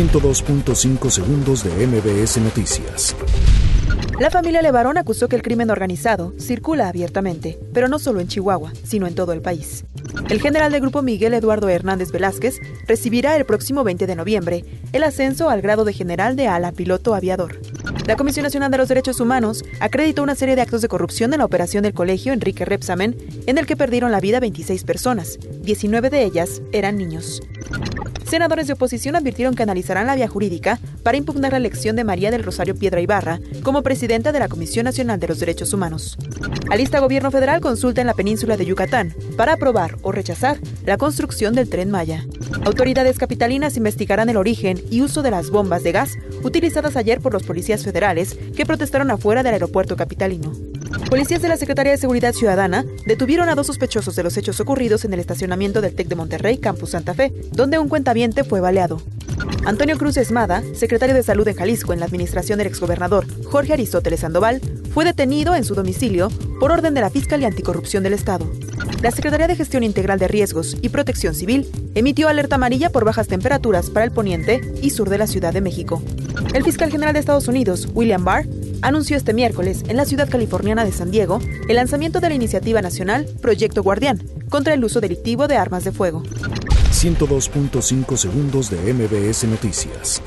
102.5 segundos de MBS Noticias. La familia Levarón acusó que el crimen organizado circula abiertamente, pero no solo en Chihuahua, sino en todo el país. El general del grupo Miguel Eduardo Hernández Velázquez recibirá el próximo 20 de noviembre el ascenso al grado de general de ala piloto aviador. La Comisión Nacional de los Derechos Humanos acreditó una serie de actos de corrupción en la operación del colegio Enrique Repsamen, en el que perdieron la vida 26 personas, 19 de ellas eran niños. Senadores de oposición advirtieron que analizarán la vía jurídica para impugnar la elección de María del Rosario Piedra Ibarra como presidenta de la Comisión Nacional de los Derechos Humanos. Alista Gobierno Federal consulta en la península de Yucatán para aprobar o rechazar la construcción del tren Maya. Autoridades capitalinas investigarán el origen y uso de las bombas de gas utilizadas ayer por los policías federales que protestaron afuera del aeropuerto capitalino. Policías de la Secretaría de Seguridad Ciudadana detuvieron a dos sospechosos de los hechos ocurridos en el estacionamiento del TEC de Monterrey, Campus Santa Fe, donde un cuentaviente fue baleado. Antonio Cruz Esmada, secretario de Salud en Jalisco en la administración del exgobernador Jorge Aristóteles Sandoval, fue detenido en su domicilio por orden de la Fiscalía Anticorrupción del Estado. La Secretaría de Gestión Integral de Riesgos y Protección Civil emitió alerta amarilla por bajas temperaturas para el poniente y sur de la Ciudad de México. El fiscal general de Estados Unidos, William Barr, anunció este miércoles en la ciudad californiana de San Diego el lanzamiento de la iniciativa nacional Proyecto Guardián contra el uso delictivo de armas de fuego. 102.5 segundos de MBS Noticias.